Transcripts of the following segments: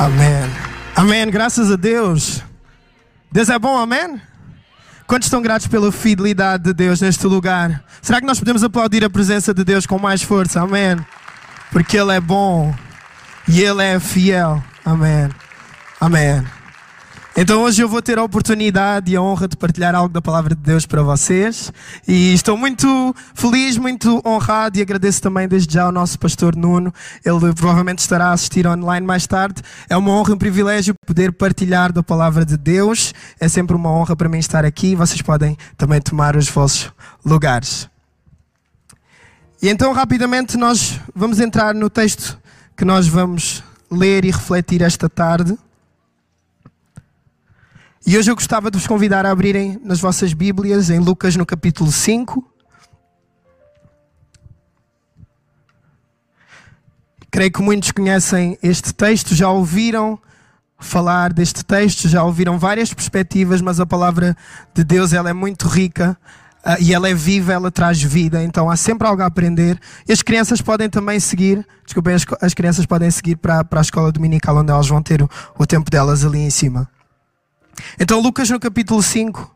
Amém. Amém. Graças a Deus. Deus é bom, amém? Quantos estão gratos pela fidelidade de Deus neste lugar? Será que nós podemos aplaudir a presença de Deus com mais força? Amém. Porque Ele é bom e Ele é fiel. Amém. Amém. Então hoje eu vou ter a oportunidade e a honra de partilhar algo da palavra de Deus para vocês e estou muito feliz, muito honrado e agradeço também desde já ao nosso pastor Nuno. Ele provavelmente estará a assistir online mais tarde. É uma honra e um privilégio poder partilhar da palavra de Deus. É sempre uma honra para mim estar aqui. Vocês podem também tomar os vossos lugares. E então rapidamente nós vamos entrar no texto que nós vamos ler e refletir esta tarde. E hoje eu gostava de vos convidar a abrirem nas vossas Bíblias, em Lucas, no capítulo 5. Creio que muitos conhecem este texto, já ouviram falar deste texto, já ouviram várias perspectivas, mas a palavra de Deus ela é muito rica uh, e ela é viva, ela traz vida, então há sempre algo a aprender. E as crianças podem também seguir, desculpem, as, as crianças podem seguir para, para a escola dominical, onde elas vão ter o, o tempo delas ali em cima. Então, Lucas, no capítulo 5,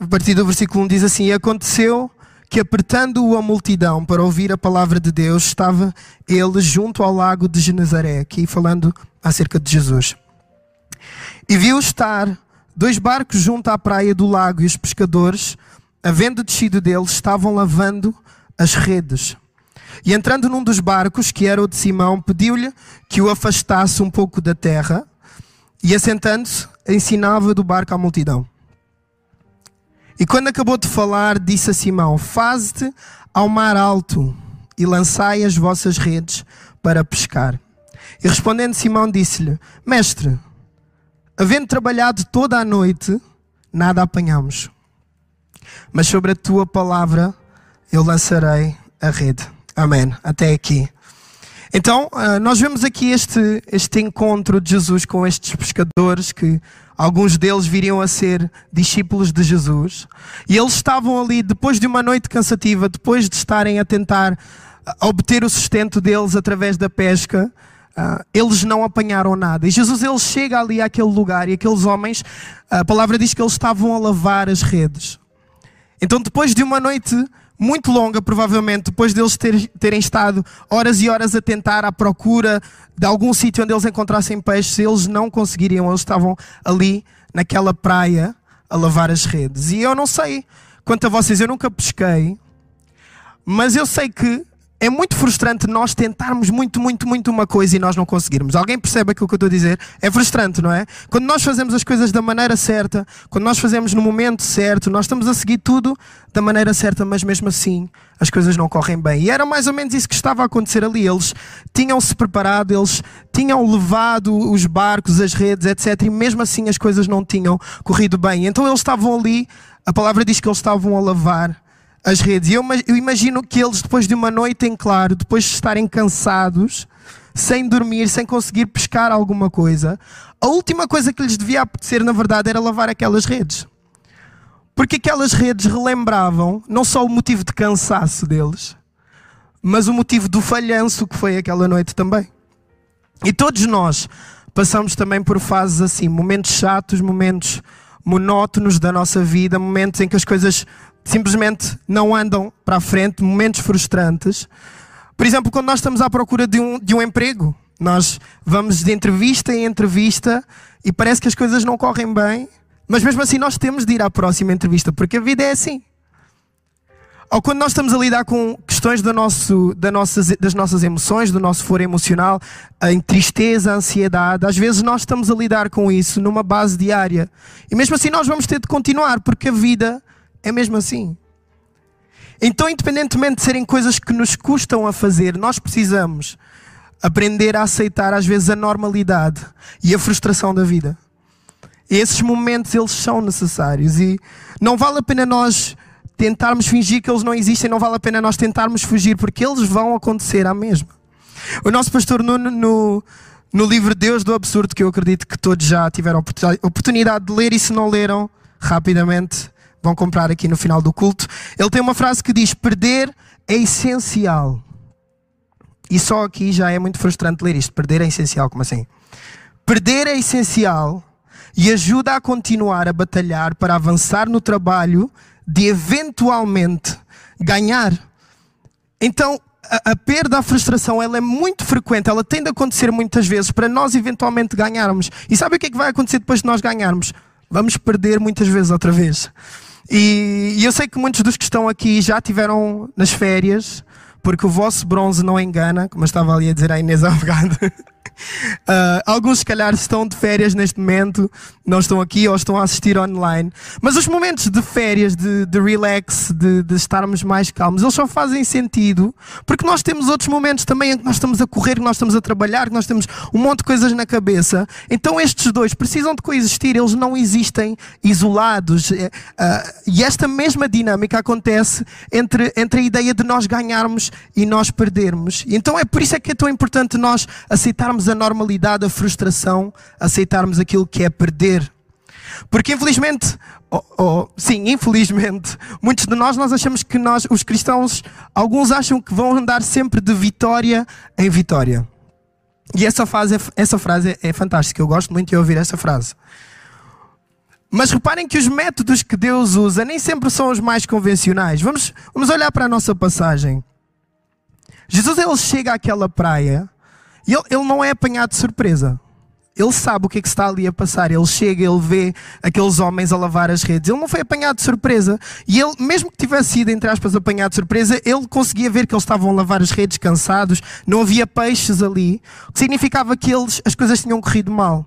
a partir do versículo 1, diz assim: E aconteceu que, apertando-o a multidão para ouvir a palavra de Deus, estava ele junto ao lago de Genezaré, aqui falando acerca de Jesus. E viu estar dois barcos junto à praia do lago, e os pescadores, havendo descido deles, estavam lavando as redes. E entrando num dos barcos, que era o de Simão, pediu-lhe que o afastasse um pouco da terra. E assentando-se, ensinava do barco à multidão. E quando acabou de falar, disse a Simão: Faze-te ao mar alto e lançai as vossas redes para pescar. E respondendo Simão, disse-lhe: Mestre, havendo trabalhado toda a noite, nada apanhamos. Mas sobre a tua palavra eu lançarei a rede. Amém. Até aqui. Então, ah, nós vemos aqui este, este encontro de Jesus com estes pescadores, que alguns deles viriam a ser discípulos de Jesus. E eles estavam ali, depois de uma noite cansativa, depois de estarem a tentar ah, obter o sustento deles através da pesca, Uh, eles não apanharam nada. E Jesus ele chega ali àquele lugar e aqueles homens, a palavra diz que eles estavam a lavar as redes. Então, depois de uma noite muito longa, provavelmente, depois deles ter, terem estado horas e horas a tentar à procura de algum sítio onde eles encontrassem peixes, eles não conseguiriam, eles estavam ali naquela praia a lavar as redes. E eu não sei quanto a vocês, eu nunca pesquei, mas eu sei que é muito frustrante nós tentarmos muito, muito, muito uma coisa e nós não conseguirmos. Alguém percebe aquilo que eu estou a dizer? É frustrante, não é? Quando nós fazemos as coisas da maneira certa, quando nós fazemos no momento certo, nós estamos a seguir tudo da maneira certa, mas mesmo assim as coisas não correm bem. E era mais ou menos isso que estava a acontecer ali. Eles tinham-se preparado, eles tinham levado os barcos, as redes, etc. E mesmo assim as coisas não tinham corrido bem. Então eles estavam ali, a palavra diz que eles estavam a lavar as redes. E eu, eu imagino que eles, depois de uma noite em claro, depois de estarem cansados, sem dormir, sem conseguir pescar alguma coisa, a última coisa que lhes devia apetecer, na verdade, era lavar aquelas redes. Porque aquelas redes relembravam não só o motivo de cansaço deles, mas o motivo do falhanço que foi aquela noite também. E todos nós passamos também por fases assim, momentos chatos, momentos monótonos da nossa vida, momentos em que as coisas simplesmente não andam para a frente, momentos frustrantes. Por exemplo, quando nós estamos à procura de um, de um emprego, nós vamos de entrevista em entrevista e parece que as coisas não correm bem, mas mesmo assim nós temos de ir à próxima entrevista, porque a vida é assim. Ou quando nós estamos a lidar com questões do nosso, da nossas, das nossas emoções, do nosso foro emocional, em tristeza, ansiedade, às vezes nós estamos a lidar com isso numa base diária. E mesmo assim nós vamos ter de continuar, porque a vida é mesmo assim. Então, independentemente de serem coisas que nos custam a fazer, nós precisamos aprender a aceitar às vezes a normalidade e a frustração da vida. Esses momentos eles são necessários e não vale a pena nós tentarmos fingir que eles não existem, não vale a pena nós tentarmos fugir porque eles vão acontecer à mesma. O nosso pastor Nuno no, no livro Deus do Absurdo, que eu acredito que todos já tiveram oportunidade de ler e se não leram, rapidamente vão comprar aqui no final do culto. Ele tem uma frase que diz: Perder é essencial. E só aqui já é muito frustrante ler isto. Perder é essencial, como assim? Perder é essencial e ajuda a continuar a batalhar para avançar no trabalho de eventualmente ganhar. Então, a, a, perda, a frustração, ela é muito frequente, ela tende a acontecer muitas vezes para nós eventualmente ganharmos. E sabe o que é que vai acontecer depois de nós ganharmos? Vamos perder muitas vezes outra vez. E, e eu sei que muitos dos que estão aqui já tiveram nas férias, porque o vosso bronze não engana, como eu estava ali a dizer à Inês bocado. Uh, alguns, se calhar, estão de férias neste momento, não estão aqui ou estão a assistir online. Mas os momentos de férias, de, de relax, de, de, estarmos mais calmos, eles só fazem sentido porque nós temos outros momentos também em que nós estamos a correr, que nós estamos a trabalhar, que nós temos um monte de coisas na cabeça. Então, estes dois precisam de coexistir, eles não existem isolados. Uh, e esta mesma dinâmica acontece entre, entre a ideia de nós ganharmos e nós perdermos. Então, é por isso é que é tão importante nós aceitarmos a normalidade, a frustração, aceitarmos aquilo que é perder. Porque infelizmente, oh, oh, sim, infelizmente, muitos de nós nós achamos que nós, os cristãos, alguns acham que vão andar sempre de vitória em vitória. E essa, fase, essa frase é, é fantástica, eu gosto muito de ouvir essa frase. Mas reparem que os métodos que Deus usa nem sempre são os mais convencionais. Vamos, vamos olhar para a nossa passagem. Jesus ele chega àquela praia e ele, ele não é apanhado de surpresa. Ele sabe o que é que está ali a passar. Ele chega, ele vê aqueles homens a lavar as redes. Ele não foi apanhado de surpresa. E ele, mesmo que tivesse sido, entre aspas, apanhado de surpresa, ele conseguia ver que eles estavam a lavar as redes cansados, não havia peixes ali, o que significava que eles, as coisas tinham corrido mal.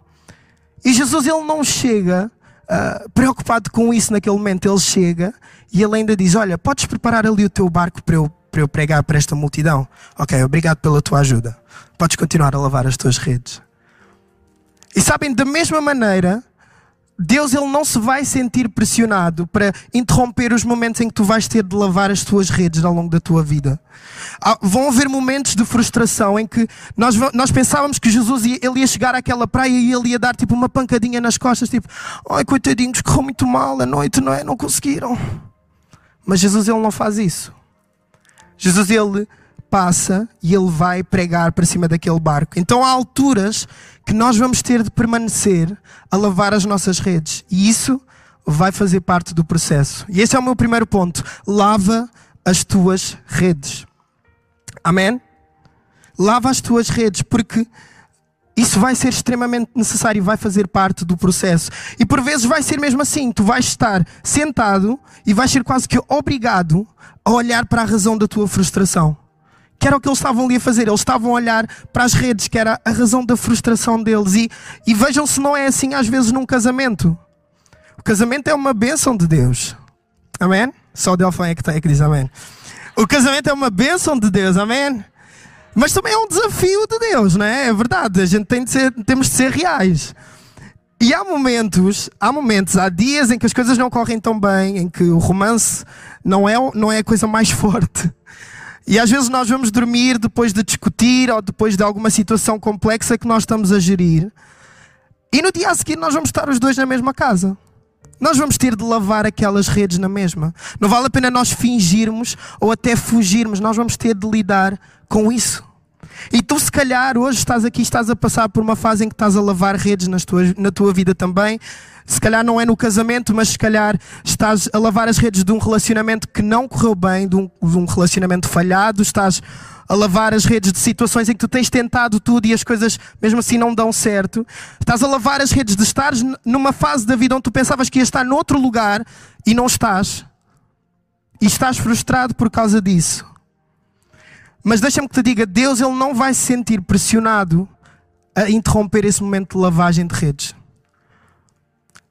E Jesus, ele não chega uh, preocupado com isso naquele momento. Ele chega e ele ainda diz: Olha, podes preparar ali o teu barco para eu, para eu pregar para esta multidão? Ok, obrigado pela tua ajuda podes continuar a lavar as tuas redes. E sabem, da mesma maneira, Deus ele não se vai sentir pressionado para interromper os momentos em que tu vais ter de lavar as tuas redes ao longo da tua vida. Vão haver momentos de frustração em que nós, nós pensávamos que Jesus ia, ele ia chegar àquela praia e ele ia dar tipo uma pancadinha nas costas, tipo, ai coitadinhos, correu muito mal a noite, não é? Não conseguiram. Mas Jesus ele não faz isso. Jesus ele passa e ele vai pregar para cima daquele barco. Então há alturas que nós vamos ter de permanecer a lavar as nossas redes. E isso vai fazer parte do processo. E esse é o meu primeiro ponto. Lava as tuas redes. Amém? Lava as tuas redes, porque isso vai ser extremamente necessário e vai fazer parte do processo. E por vezes vai ser mesmo assim: tu vais estar sentado e vais ser quase que obrigado a olhar para a razão da tua frustração que era o que eles estavam ali a fazer. Eles estavam a olhar para as redes, que era a razão da frustração deles. E, e vejam se não é assim às vezes num casamento. O casamento é uma bênção de Deus. Amém? Só o Delfim é que, está, é que diz amém. O casamento é uma bênção de Deus. Amém? Mas também é um desafio de Deus, não é? É verdade. A gente tem de ser, temos de ser reais. E há momentos, há momentos, há dias em que as coisas não correm tão bem, em que o romance não é, não é a coisa mais forte. E às vezes nós vamos dormir depois de discutir ou depois de alguma situação complexa que nós estamos a gerir. E no dia a seguir nós vamos estar os dois na mesma casa. Nós vamos ter de lavar aquelas redes na mesma. Não vale a pena nós fingirmos ou até fugirmos. Nós vamos ter de lidar com isso. E tu, se calhar, hoje estás aqui, estás a passar por uma fase em que estás a lavar redes nas tuas, na tua vida também. Se calhar não é no casamento, mas se calhar estás a lavar as redes de um relacionamento que não correu bem, de um, de um relacionamento falhado, estás a lavar as redes de situações em que tu tens tentado tudo e as coisas mesmo assim não dão certo. Estás a lavar as redes de estares numa fase da vida onde tu pensavas que ia estar noutro lugar e não estás. E estás frustrado por causa disso. Mas deixa-me que te diga, Deus ele não vai se sentir pressionado a interromper esse momento de lavagem de redes.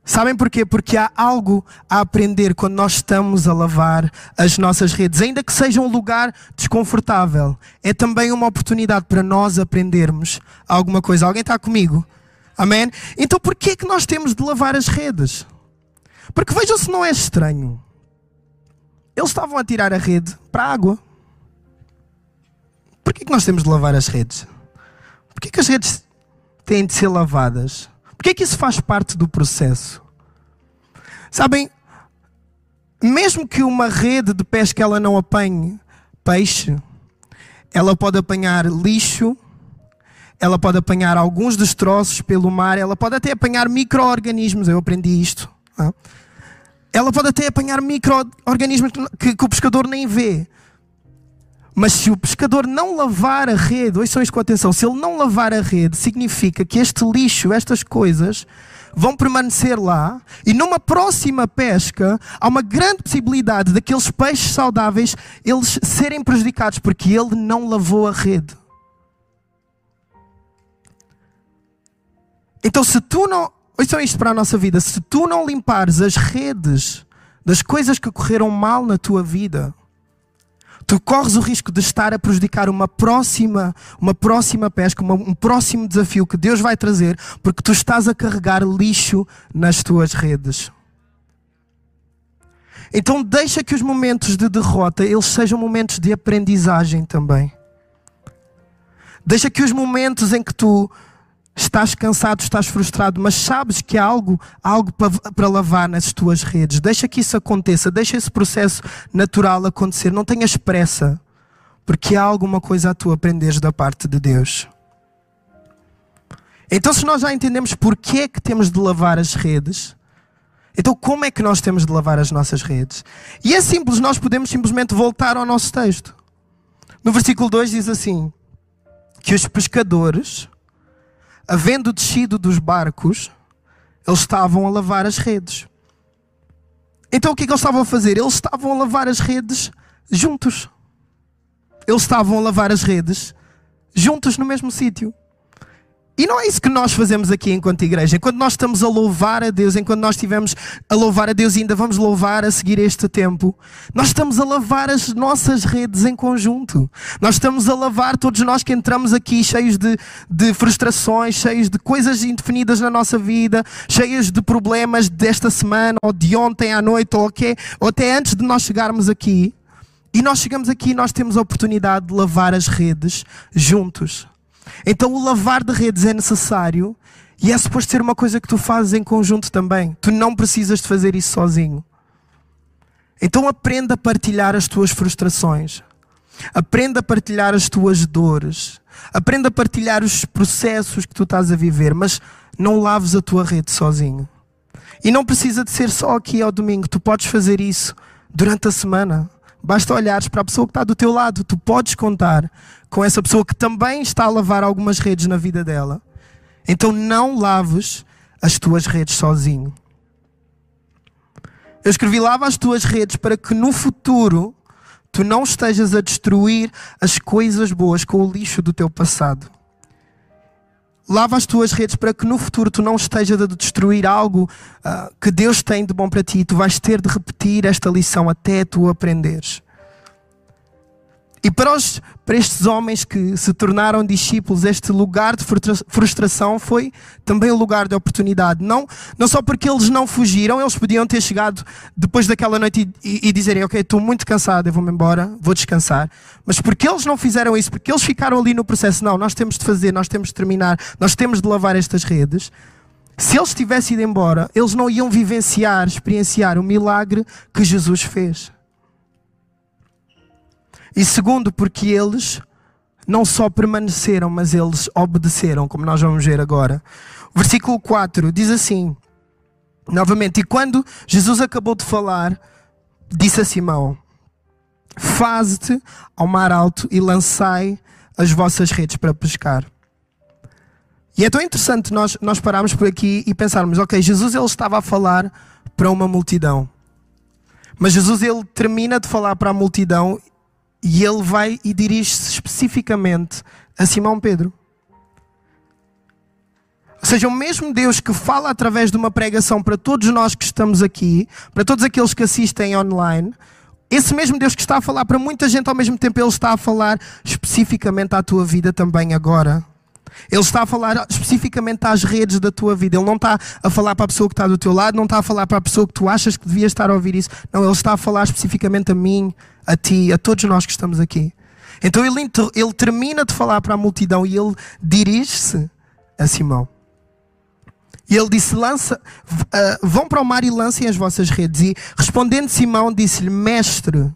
Sabem porquê? Porque há algo a aprender quando nós estamos a lavar as nossas redes, ainda que seja um lugar desconfortável. É também uma oportunidade para nós aprendermos alguma coisa. Alguém está comigo? Amém? Então porquê que nós temos de lavar as redes? Porque vejam se não é estranho. Eles estavam a tirar a rede para a água. Porquê que nós temos de lavar as redes? Porquê que as redes têm de ser lavadas? Porquê que isso faz parte do processo? Sabem, mesmo que uma rede de pesca ela não apanhe peixe, ela pode apanhar lixo, ela pode apanhar alguns destroços pelo mar, ela pode até apanhar micro-organismos, eu aprendi isto. Tá? Ela pode até apanhar micro-organismos que, que o pescador nem vê. Mas se o pescador não lavar a rede, ouçam isto com atenção, se ele não lavar a rede, significa que este lixo, estas coisas, vão permanecer lá e numa próxima pesca há uma grande possibilidade daqueles peixes saudáveis eles serem prejudicados porque ele não lavou a rede. Então se tu não, ouçam isto para a nossa vida, se tu não limpares as redes das coisas que correram mal na tua vida, tu corres o risco de estar a prejudicar uma próxima, uma próxima pesca, uma, um próximo desafio que Deus vai trazer, porque tu estás a carregar lixo nas tuas redes. Então deixa que os momentos de derrota eles sejam momentos de aprendizagem também. Deixa que os momentos em que tu estás cansado, estás frustrado, mas sabes que há algo, algo para, lavar nas tuas redes. Deixa que isso aconteça, deixa esse processo natural acontecer. Não tenhas pressa, porque há alguma coisa a tu aprenderes da parte de Deus. Então, se nós já entendemos porquê é que temos de lavar as redes, então como é que nós temos de lavar as nossas redes? E é simples, nós podemos simplesmente voltar ao nosso texto. No versículo 2 diz assim: que os pescadores havendo descido dos barcos, eles estavam a lavar as redes. Então o que é que eles estavam a fazer? Eles estavam a lavar as redes juntos. Eles estavam a lavar as redes juntos no mesmo sítio. E não é isso que nós fazemos aqui enquanto igreja. Enquanto nós estamos a louvar a Deus, enquanto nós estivermos a louvar a Deus e ainda vamos louvar a seguir este tempo, nós estamos a lavar as nossas redes em conjunto. Nós estamos a lavar todos nós que entramos aqui cheios de, de frustrações, cheios de coisas indefinidas na nossa vida, cheios de problemas desta semana ou de ontem à noite ou, okay, ou até antes de nós chegarmos aqui. E nós chegamos aqui e nós temos a oportunidade de lavar as redes juntos. Então o lavar de redes é necessário e é suposto ser uma coisa que tu fazes em conjunto também. Tu não precisas de fazer isso sozinho. Então aprenda a partilhar as tuas frustrações. Aprenda a partilhar as tuas dores. Aprenda a partilhar os processos que tu estás a viver, mas não laves a tua rede sozinho. E não precisa de ser só aqui ao domingo. Tu podes fazer isso durante a semana. Basta olhares para a pessoa que está do teu lado. Tu podes contar com essa pessoa que também está a lavar algumas redes na vida dela. Então não laves as tuas redes sozinho. Eu escrevi lava as tuas redes para que no futuro tu não estejas a destruir as coisas boas com o lixo do teu passado. Lava as tuas redes para que no futuro tu não estejas a destruir algo uh, que Deus tem de bom para ti. Tu vais ter de repetir esta lição até tu aprenderes. E para, os, para estes homens que se tornaram discípulos, este lugar de frustração foi também um lugar de oportunidade. Não, não só porque eles não fugiram, eles podiam ter chegado depois daquela noite e, e, e dizerem: Ok, estou muito cansado, eu vou-me embora, vou descansar. Mas porque eles não fizeram isso, porque eles ficaram ali no processo, não, nós temos de fazer, nós temos de terminar, nós temos de lavar estas redes. Se eles tivessem ido embora, eles não iam vivenciar, experienciar o milagre que Jesus fez. E segundo, porque eles não só permaneceram, mas eles obedeceram, como nós vamos ver agora. O versículo 4 diz assim, novamente: E quando Jesus acabou de falar, disse a Simão: Faze-te ao mar alto e lançai as vossas redes para pescar. E é tão interessante nós, nós pararmos por aqui e pensarmos: ok, Jesus ele estava a falar para uma multidão. Mas Jesus ele termina de falar para a multidão e ele vai e dirige-se especificamente a Simão Pedro. Ou seja, o mesmo Deus que fala através de uma pregação para todos nós que estamos aqui, para todos aqueles que assistem online, esse mesmo Deus que está a falar para muita gente ao mesmo tempo, Ele está a falar especificamente à tua vida também agora. Ele está a falar especificamente às redes da tua vida. Ele não está a falar para a pessoa que está do teu lado, não está a falar para a pessoa que tu achas que devia estar a ouvir isso. Não, ele está a falar especificamente a mim, a ti, a todos nós que estamos aqui. Então ele, ele termina de falar para a multidão e ele dirige-se a Simão. E ele disse: Lança, uh, vão para o mar e lancem as vossas redes. E respondendo Simão, disse-lhe: Mestre,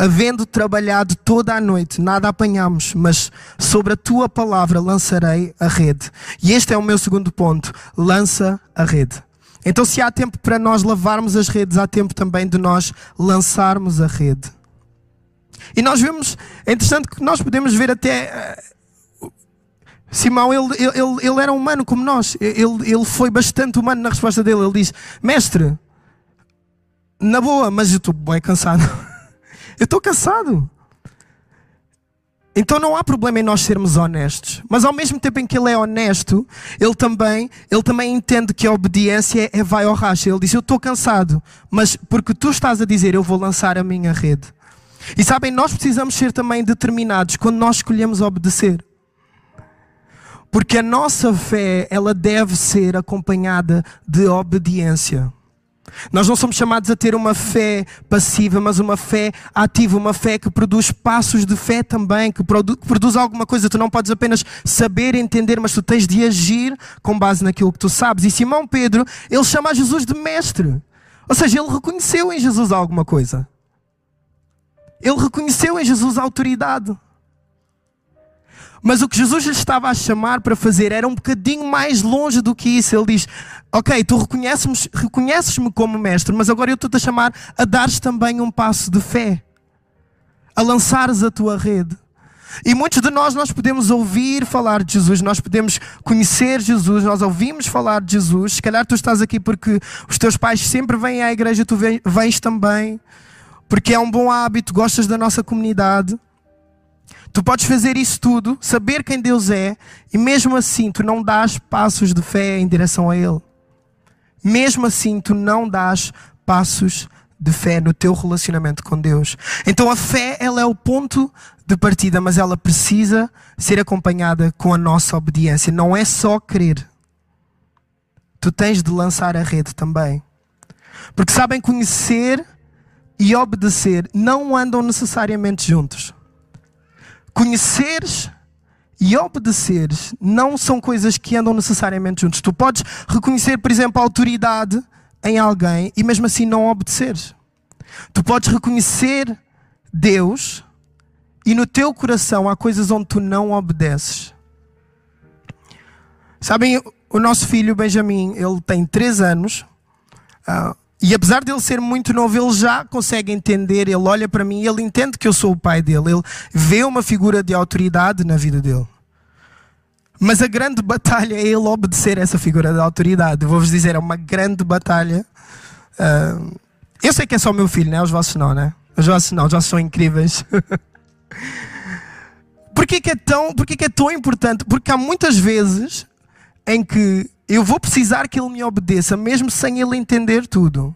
havendo trabalhado toda a noite, nada apanhamos, mas sobre a tua palavra lançarei a rede. E este é o meu segundo ponto: lança a rede. Então, se há tempo para nós lavarmos as redes, há tempo também de nós lançarmos a rede. E nós vemos, é interessante que nós podemos ver até. Uh, Simão, ele, ele, ele era humano como nós. Ele, ele foi bastante humano na resposta dele. Ele diz: Mestre, na boa, mas eu estou bem cansado. eu estou cansado. Então não há problema em nós sermos honestos. Mas ao mesmo tempo em que ele é honesto, ele também, ele também entende que a obediência é vai ao racha. Ele diz: Eu estou cansado, mas porque tu estás a dizer, eu vou lançar a minha rede. E sabem, nós precisamos ser também determinados quando nós escolhemos obedecer. Porque a nossa fé, ela deve ser acompanhada de obediência. Nós não somos chamados a ter uma fé passiva, mas uma fé ativa, uma fé que produz passos de fé também, que, produ que produz alguma coisa. Tu não podes apenas saber, entender, mas tu tens de agir com base naquilo que tu sabes. E Simão Pedro, ele chama Jesus de mestre. Ou seja, ele reconheceu em Jesus alguma coisa. Ele reconheceu em Jesus a autoridade. Mas o que Jesus lhe estava a chamar para fazer era um bocadinho mais longe do que isso. Ele diz: Ok, tu reconheces-me reconheces como mestre, mas agora eu estou-te a chamar a dares também um passo de fé, a lançares a tua rede. E muitos de nós, nós podemos ouvir falar de Jesus, nós podemos conhecer Jesus, nós ouvimos falar de Jesus. Se calhar tu estás aqui porque os teus pais sempre vêm à igreja, tu vens também, porque é um bom hábito, gostas da nossa comunidade. Tu podes fazer isso tudo, saber quem Deus é, e mesmo assim tu não dás passos de fé em direção a Ele. Mesmo assim tu não dás passos de fé no teu relacionamento com Deus. Então a fé, ela é o ponto de partida, mas ela precisa ser acompanhada com a nossa obediência. Não é só crer. Tu tens de lançar a rede também. Porque sabem, conhecer e obedecer não andam necessariamente juntos. Conheceres e obedeceres não são coisas que andam necessariamente juntos. Tu podes reconhecer, por exemplo, a autoridade em alguém e mesmo assim não obedeceres. Tu podes reconhecer Deus e no teu coração há coisas onde tu não obedeces. Sabem, o nosso filho Benjamin, ele tem 3 anos. Uh, e apesar de ele ser muito novo, ele já consegue entender, ele olha para mim ele entende que eu sou o pai dele. Ele vê uma figura de autoridade na vida dele. Mas a grande batalha é ele obedecer essa figura de autoridade. Vou-vos dizer, é uma grande batalha. Uh, eu sei que é só o meu filho, né? Os vossos não, né? Os vossos não, os vossos são incríveis. Porquê que é tão, porquê que é tão importante? Porque há muitas vezes em que eu vou precisar que ele me obedeça, mesmo sem ele entender tudo.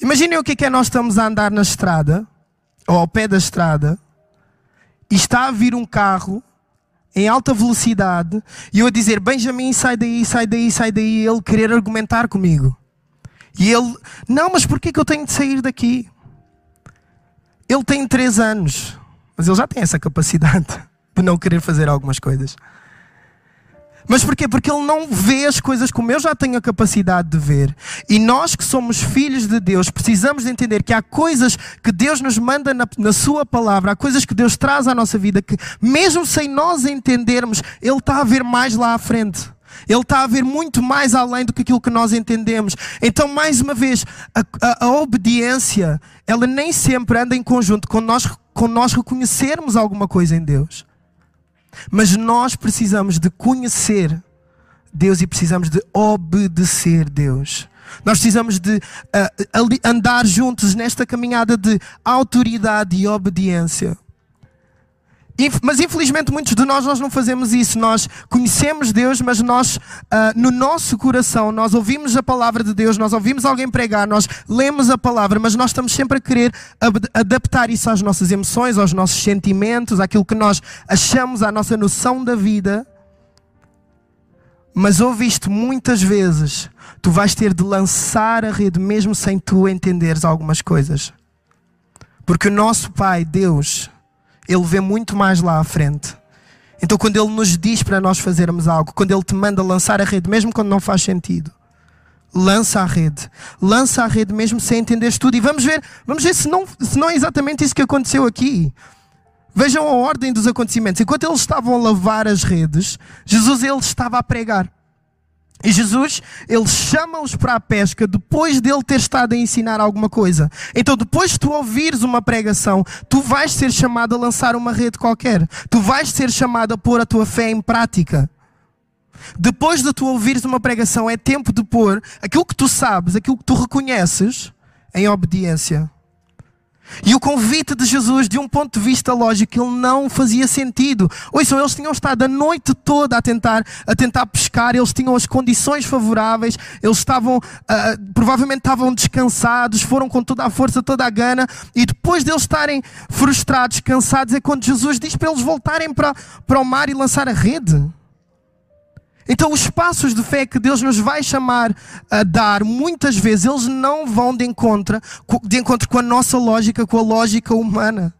Imaginem o que é que é nós estamos a andar na estrada, ou ao pé da estrada, e está a vir um carro em alta velocidade, e eu a dizer, Benjamin, sai daí, sai daí, sai daí, ele querer argumentar comigo. E ele, não, mas porquê que eu tenho de sair daqui? Ele tem três anos, mas ele já tem essa capacidade de não querer fazer algumas coisas. Mas porquê? Porque ele não vê as coisas como eu já tenho a capacidade de ver. E nós que somos filhos de Deus precisamos de entender que há coisas que Deus nos manda na, na Sua palavra, há coisas que Deus traz à nossa vida que, mesmo sem nós entendermos, Ele está a ver mais lá à frente. Ele está a ver muito mais além do que aquilo que nós entendemos. Então, mais uma vez, a, a, a obediência, ela nem sempre anda em conjunto com nós, com nós reconhecermos alguma coisa em Deus. Mas nós precisamos de conhecer Deus e precisamos de obedecer Deus. Nós precisamos de uh, andar juntos nesta caminhada de autoridade e obediência. Mas infelizmente muitos de nós, nós não fazemos isso. Nós conhecemos Deus, mas nós, uh, no nosso coração, nós ouvimos a palavra de Deus, nós ouvimos alguém pregar, nós lemos a palavra, mas nós estamos sempre a querer adaptar isso às nossas emoções, aos nossos sentimentos, àquilo que nós achamos, à nossa noção da vida. Mas ouve isto muitas vezes, tu vais ter de lançar a rede mesmo sem tu entenderes algumas coisas. Porque o nosso Pai, Deus, ele vê muito mais lá à frente. Então, quando Ele nos diz para nós fazermos algo, quando Ele te manda lançar a rede, mesmo quando não faz sentido, lança a rede. Lança a rede mesmo sem entender tudo. E vamos ver, vamos ver se não, se não é exatamente isso que aconteceu aqui. Vejam a ordem dos acontecimentos. Enquanto eles estavam a lavar as redes, Jesus ele estava a pregar. E Jesus, ele chama-os para a pesca depois dele ter estado a ensinar alguma coisa. Então, depois de tu ouvires uma pregação, tu vais ser chamado a lançar uma rede qualquer. Tu vais ser chamado a pôr a tua fé em prática. Depois de tu ouvires uma pregação, é tempo de pôr aquilo que tu sabes, aquilo que tu reconheces, em obediência. E o convite de Jesus, de um ponto de vista lógico, ele não fazia sentido. Ouçam, eles tinham estado a noite toda a tentar, a tentar pescar, eles tinham as condições favoráveis, eles estavam, uh, provavelmente estavam descansados, foram com toda a força, toda a gana, e depois de eles estarem frustrados, cansados, é quando Jesus diz para eles voltarem para, para o mar e lançar a rede. Então, os passos de fé que Deus nos vai chamar a dar, muitas vezes, eles não vão de encontro, de encontro com a nossa lógica, com a lógica humana.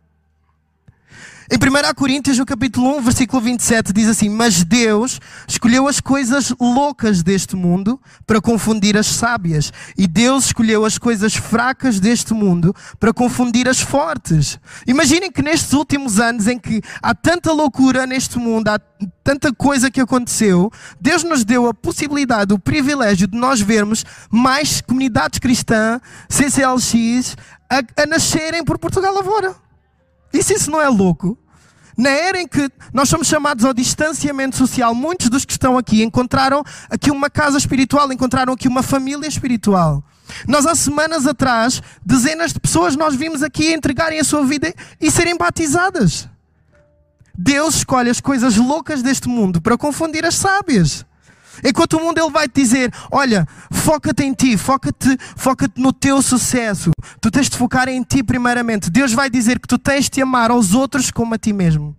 Em 1 Coríntios, no capítulo 1, versículo 27, diz assim: Mas Deus escolheu as coisas loucas deste mundo para confundir as sábias, e Deus escolheu as coisas fracas deste mundo para confundir as fortes. Imaginem que nestes últimos anos, em que há tanta loucura neste mundo, há tanta coisa que aconteceu, Deus nos deu a possibilidade, o privilégio de nós vermos mais comunidades cristãs, CCLX, a, a nascerem por Portugal afora. E se isso não é louco? Na era em que nós somos chamados ao distanciamento social, muitos dos que estão aqui encontraram aqui uma casa espiritual, encontraram aqui uma família espiritual. Nós, há semanas atrás, dezenas de pessoas nós vimos aqui entregarem a sua vida e serem batizadas. Deus escolhe as coisas loucas deste mundo para confundir as sábias. Enquanto o mundo ele vai te dizer: olha, foca-te em ti, foca-te foca no teu sucesso. Tu tens de focar em ti primeiramente. Deus vai dizer que tu tens de amar aos outros como a ti mesmo.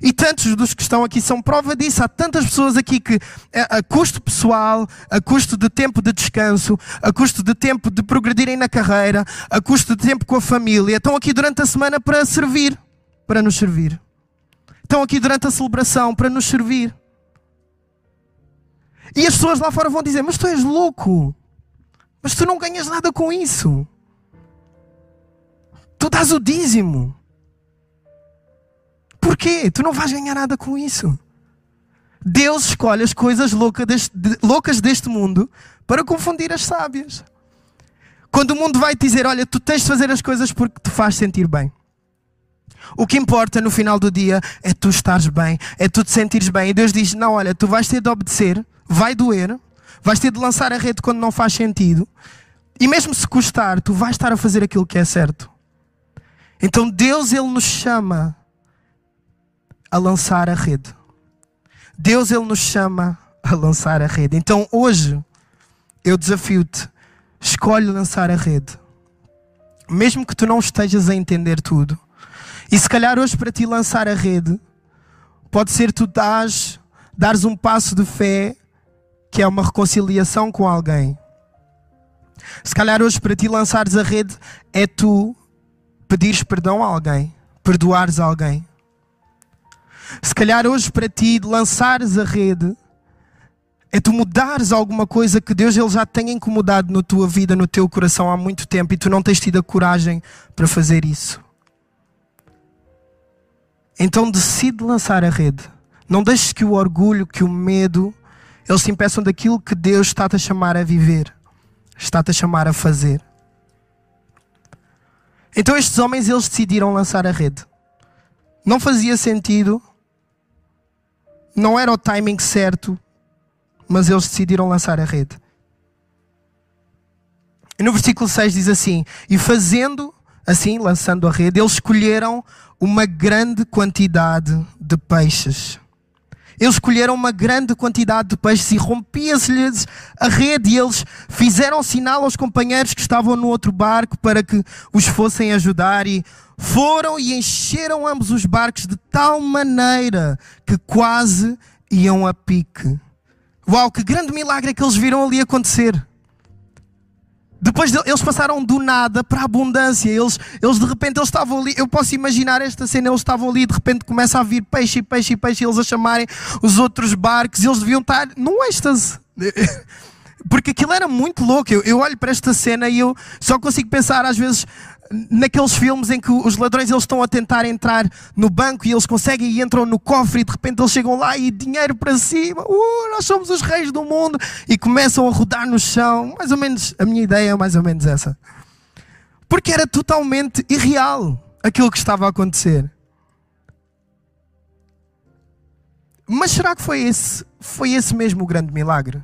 E tantos dos que estão aqui são prova disso. Há tantas pessoas aqui que, a, custo pessoal, a custo de tempo de descanso, a custo de tempo de progredirem na carreira, a custo de tempo com a família, estão aqui durante a semana para servir, para nos servir. Estão aqui durante a celebração para nos servir. E as pessoas lá fora vão dizer: Mas tu és louco. Mas tu não ganhas nada com isso. Tu dás o dízimo. Porquê? Tu não vais ganhar nada com isso. Deus escolhe as coisas loucas deste, mundo para confundir as sábias. Quando o mundo vai te dizer: Olha, tu tens de fazer as coisas porque te faz sentir bem. O que importa no final do dia é tu estares bem, é tu te sentires bem. E Deus diz: Não, olha, tu vais ter de obedecer vai doer, vais ter de lançar a rede quando não faz sentido, e mesmo se custar, tu vais estar a fazer aquilo que é certo. Então Deus, Ele nos chama a lançar a rede. Deus, Ele nos chama a lançar a rede. Então hoje, eu desafio-te, escolhe lançar a rede. Mesmo que tu não estejas a entender tudo. E se calhar hoje para ti lançar a rede, pode ser tu dares, dares um passo de fé que é uma reconciliação com alguém. Se calhar hoje para ti lançares a rede é tu pedires perdão a alguém, perdoares alguém. Se calhar hoje para ti lançares a rede é tu mudares alguma coisa que Deus ele já tenha incomodado na tua vida, no teu coração há muito tempo e tu não tens tido a coragem para fazer isso. Então decide lançar a rede. Não deixes que o orgulho, que o medo, eles se impeçam daquilo que Deus está-te a chamar a viver, está-te a chamar a fazer. Então estes homens eles decidiram lançar a rede. Não fazia sentido, não era o timing certo, mas eles decidiram lançar a rede. E no versículo 6 diz assim: E fazendo assim, lançando a rede, eles escolheram uma grande quantidade de peixes. Eles escolheram uma grande quantidade de peixes e rompia-se-lhes a rede e eles fizeram sinal aos companheiros que estavam no outro barco para que os fossem ajudar e foram e encheram ambos os barcos de tal maneira que quase iam a pique. Uau, que grande milagre é que eles viram ali acontecer. Depois de, eles passaram do nada para a abundância. Eles, eles de repente eles estavam ali. Eu posso imaginar esta cena. Eles estavam ali e de repente começa a vir peixe, peixe, peixe. E eles a chamarem os outros barcos. E eles deviam estar num êxtase, Porque aquilo era muito louco. Eu, eu olho para esta cena e eu só consigo pensar, às vezes, naqueles filmes em que os ladrões eles estão a tentar entrar no banco e eles conseguem e entram no cofre e de repente eles chegam lá e dinheiro para cima, uh, nós somos os reis do mundo e começam a rodar no chão. Mais ou menos, a minha ideia é mais ou menos essa. Porque era totalmente irreal aquilo que estava a acontecer. Mas será que foi esse, foi esse mesmo o grande milagre?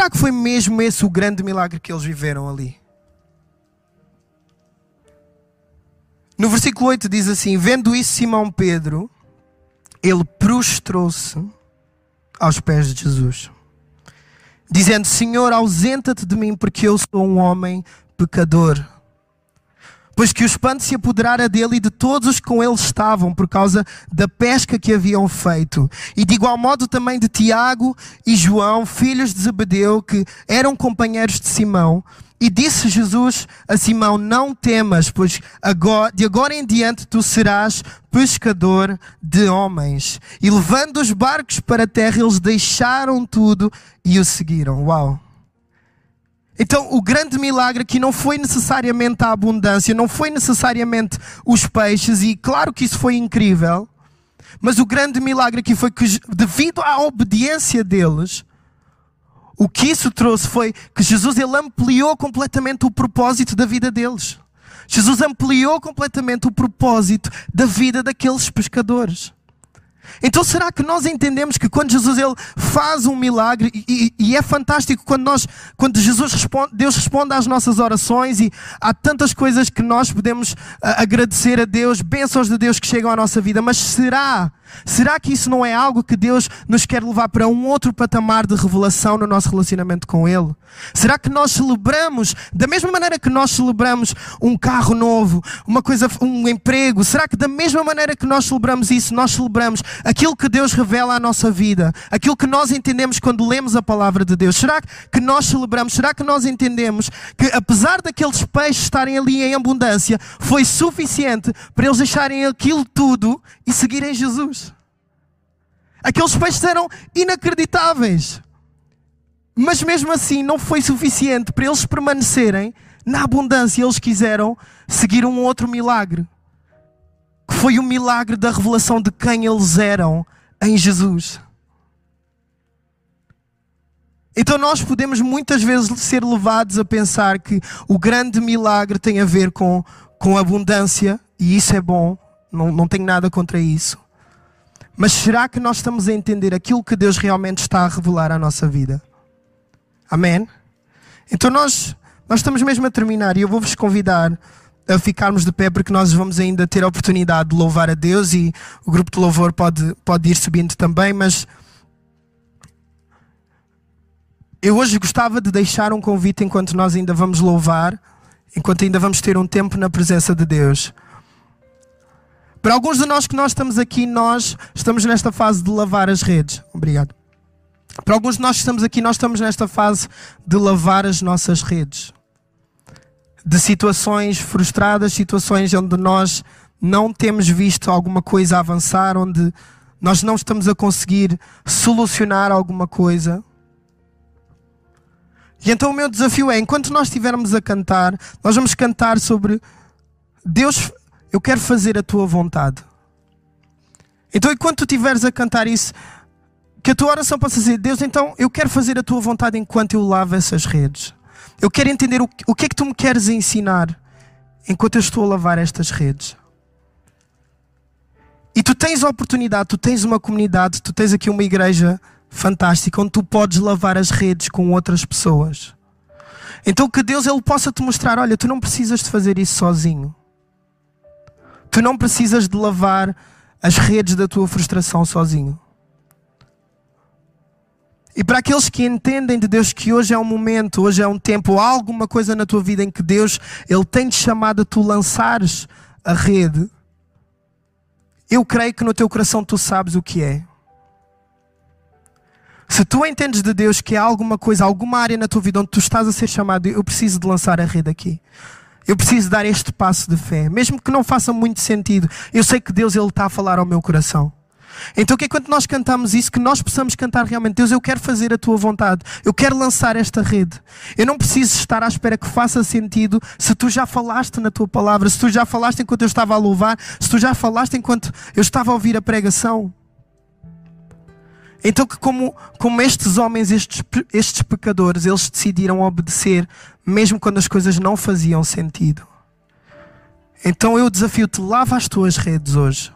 Será que foi mesmo esse o grande milagre que eles viveram ali? No versículo 8 diz assim: Vendo isso, Simão Pedro, ele prostrou-se aos pés de Jesus, dizendo: Senhor, ausenta-te de mim, porque eu sou um homem pecador pois que o espanto se apoderara dele e de todos os que com ele estavam, por causa da pesca que haviam feito. E de igual modo também de Tiago e João, filhos de Zebedeu, que eram companheiros de Simão. E disse Jesus a Simão: Não temas, pois agora, de agora em diante tu serás pescador de homens. E levando os barcos para a terra, eles deixaram tudo e o seguiram. Uau! Então, o grande milagre aqui não foi necessariamente a abundância, não foi necessariamente os peixes, e claro que isso foi incrível, mas o grande milagre aqui foi que, devido à obediência deles, o que isso trouxe foi que Jesus ele ampliou completamente o propósito da vida deles. Jesus ampliou completamente o propósito da vida daqueles pescadores. Então será que nós entendemos que quando Jesus ele faz um milagre e, e, é fantástico quando nós, quando Jesus responde, Deus responde às nossas orações e há tantas coisas que nós podemos uh, agradecer a Deus, bênçãos de Deus que chegam à nossa vida, mas será Será que isso não é algo que Deus nos quer levar para um outro patamar de revelação no nosso relacionamento com Ele? Será que nós celebramos da mesma maneira que nós celebramos um carro novo, uma coisa, um emprego? Será que da mesma maneira que nós celebramos isso, nós celebramos aquilo que Deus revela à nossa vida, aquilo que nós entendemos quando lemos a palavra de Deus? Será que nós celebramos? Será que nós entendemos que apesar daqueles peixes estarem ali em abundância, foi suficiente para eles deixarem aquilo tudo e seguirem Jesus? Aqueles peixes eram inacreditáveis. Mas mesmo assim não foi suficiente para eles permanecerem na abundância. Eles quiseram seguir um outro milagre. Que foi o milagre da revelação de quem eles eram em Jesus. Então nós podemos muitas vezes ser levados a pensar que o grande milagre tem a ver com, com abundância, e isso é bom, não, não tenho nada contra isso. Mas será que nós estamos a entender aquilo que Deus realmente está a revelar à nossa vida? Amém? Então nós, nós estamos mesmo a terminar e eu vou-vos convidar a ficarmos de pé porque nós vamos ainda ter a oportunidade de louvar a Deus e o grupo de louvor pode, pode ir subindo também, mas eu hoje gostava de deixar um convite enquanto nós ainda vamos louvar, enquanto ainda vamos ter um tempo na presença de Deus. Para alguns de nós que nós estamos aqui, nós estamos nesta fase de lavar as redes. Obrigado. Para alguns de nós que estamos aqui, nós estamos nesta fase de lavar as nossas redes. De situações frustradas, situações onde nós não temos visto alguma coisa avançar, onde nós não estamos a conseguir solucionar alguma coisa. E então o meu desafio é, enquanto nós estivermos a cantar, nós vamos cantar sobre Deus eu quero fazer a tua vontade. Então, enquanto tu estiveres a cantar isso, que a tua oração possa ser: Deus, então eu quero fazer a tua vontade enquanto eu lavo essas redes. Eu quero entender o, o que é que tu me queres ensinar enquanto eu estou a lavar estas redes. E tu tens a oportunidade, tu tens uma comunidade, tu tens aqui uma igreja fantástica onde tu podes lavar as redes com outras pessoas. Então que Deus ele possa te mostrar, olha, tu não precisas de fazer isso sozinho. Tu não precisas de lavar as redes da tua frustração sozinho. E para aqueles que entendem de Deus que hoje é um momento, hoje é um tempo, há alguma coisa na tua vida em que Deus ele tem te chamado a tu lançares a rede, eu creio que no teu coração tu sabes o que é. Se tu entendes de Deus que há alguma coisa, alguma área na tua vida onde tu estás a ser chamado, eu preciso de lançar a rede aqui. Eu preciso dar este passo de fé, mesmo que não faça muito sentido. Eu sei que Deus ele está a falar ao meu coração. Então que é quando nós cantamos isso, que nós possamos cantar realmente, Deus, eu quero fazer a tua vontade, eu quero lançar esta rede. Eu não preciso estar à espera que faça sentido se tu já falaste na tua palavra, se tu já falaste enquanto eu estava a louvar, se tu já falaste enquanto eu estava a ouvir a pregação. Então que como, como estes homens, estes, estes pecadores, eles decidiram obedecer, mesmo quando as coisas não faziam sentido. Então eu desafio-te, lava as tuas redes hoje.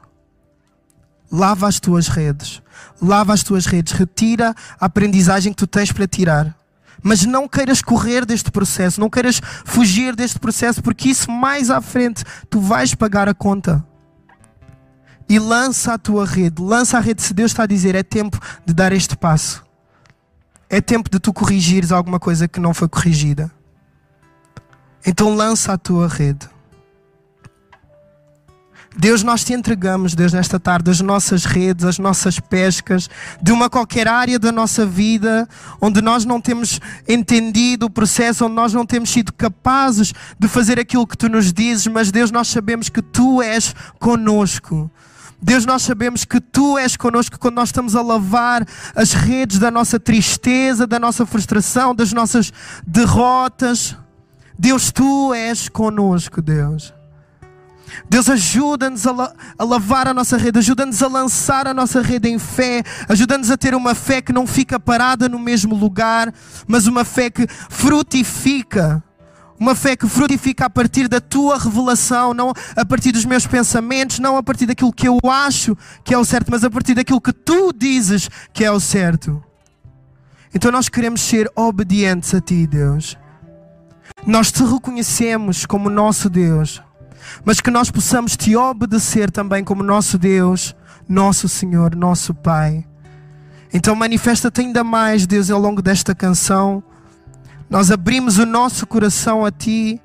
Lava as tuas redes. Lava as tuas redes. Retira a aprendizagem que tu tens para tirar. Mas não queiras correr deste processo, não queiras fugir deste processo, porque isso mais à frente tu vais pagar a conta. E lança a tua rede, lança a rede. Se Deus está a dizer, é tempo de dar este passo. É tempo de tu corrigires alguma coisa que não foi corrigida. Então lança a tua rede. Deus, nós te entregamos, Deus, nesta tarde, as nossas redes, as nossas pescas, de uma qualquer área da nossa vida, onde nós não temos entendido o processo, onde nós não temos sido capazes de fazer aquilo que tu nos dizes, mas Deus, nós sabemos que tu és conosco. Deus, nós sabemos que tu és conosco quando nós estamos a lavar as redes da nossa tristeza, da nossa frustração, das nossas derrotas. Deus, tu és conosco, Deus. Deus ajuda-nos a, la a, lavar a nossa rede, ajuda-nos a lançar a nossa rede em fé, ajuda-nos a ter uma fé que não fica parada no mesmo lugar, mas uma fé que frutifica. Uma fé que frutifica a partir da tua revelação, não a partir dos meus pensamentos, não a partir daquilo que eu acho que é o certo, mas a partir daquilo que tu dizes que é o certo. Então nós queremos ser obedientes a ti, Deus. Nós te reconhecemos como nosso Deus mas que nós possamos te obedecer também como nosso Deus, nosso Senhor, nosso Pai. Então manifesta-te ainda mais, Deus, ao longo desta canção. Nós abrimos o nosso coração a Ti.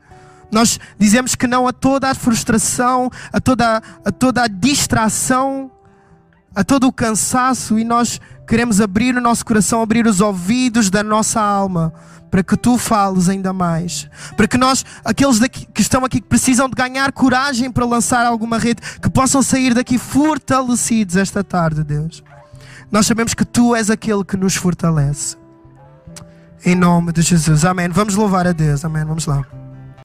Nós dizemos que não a toda a frustração, a toda, a toda a distração, a todo o cansaço, e nós queremos abrir o nosso coração, abrir os ouvidos da nossa alma para que tu fales ainda mais, para que nós, aqueles daqui, que estão aqui, que precisam de ganhar coragem para lançar alguma rede, que possam sair daqui fortalecidos esta tarde, Deus. Nós sabemos que tu és aquele que nos fortalece. Em nome de Jesus. Amém. Vamos louvar a Deus. Amém. Vamos lá.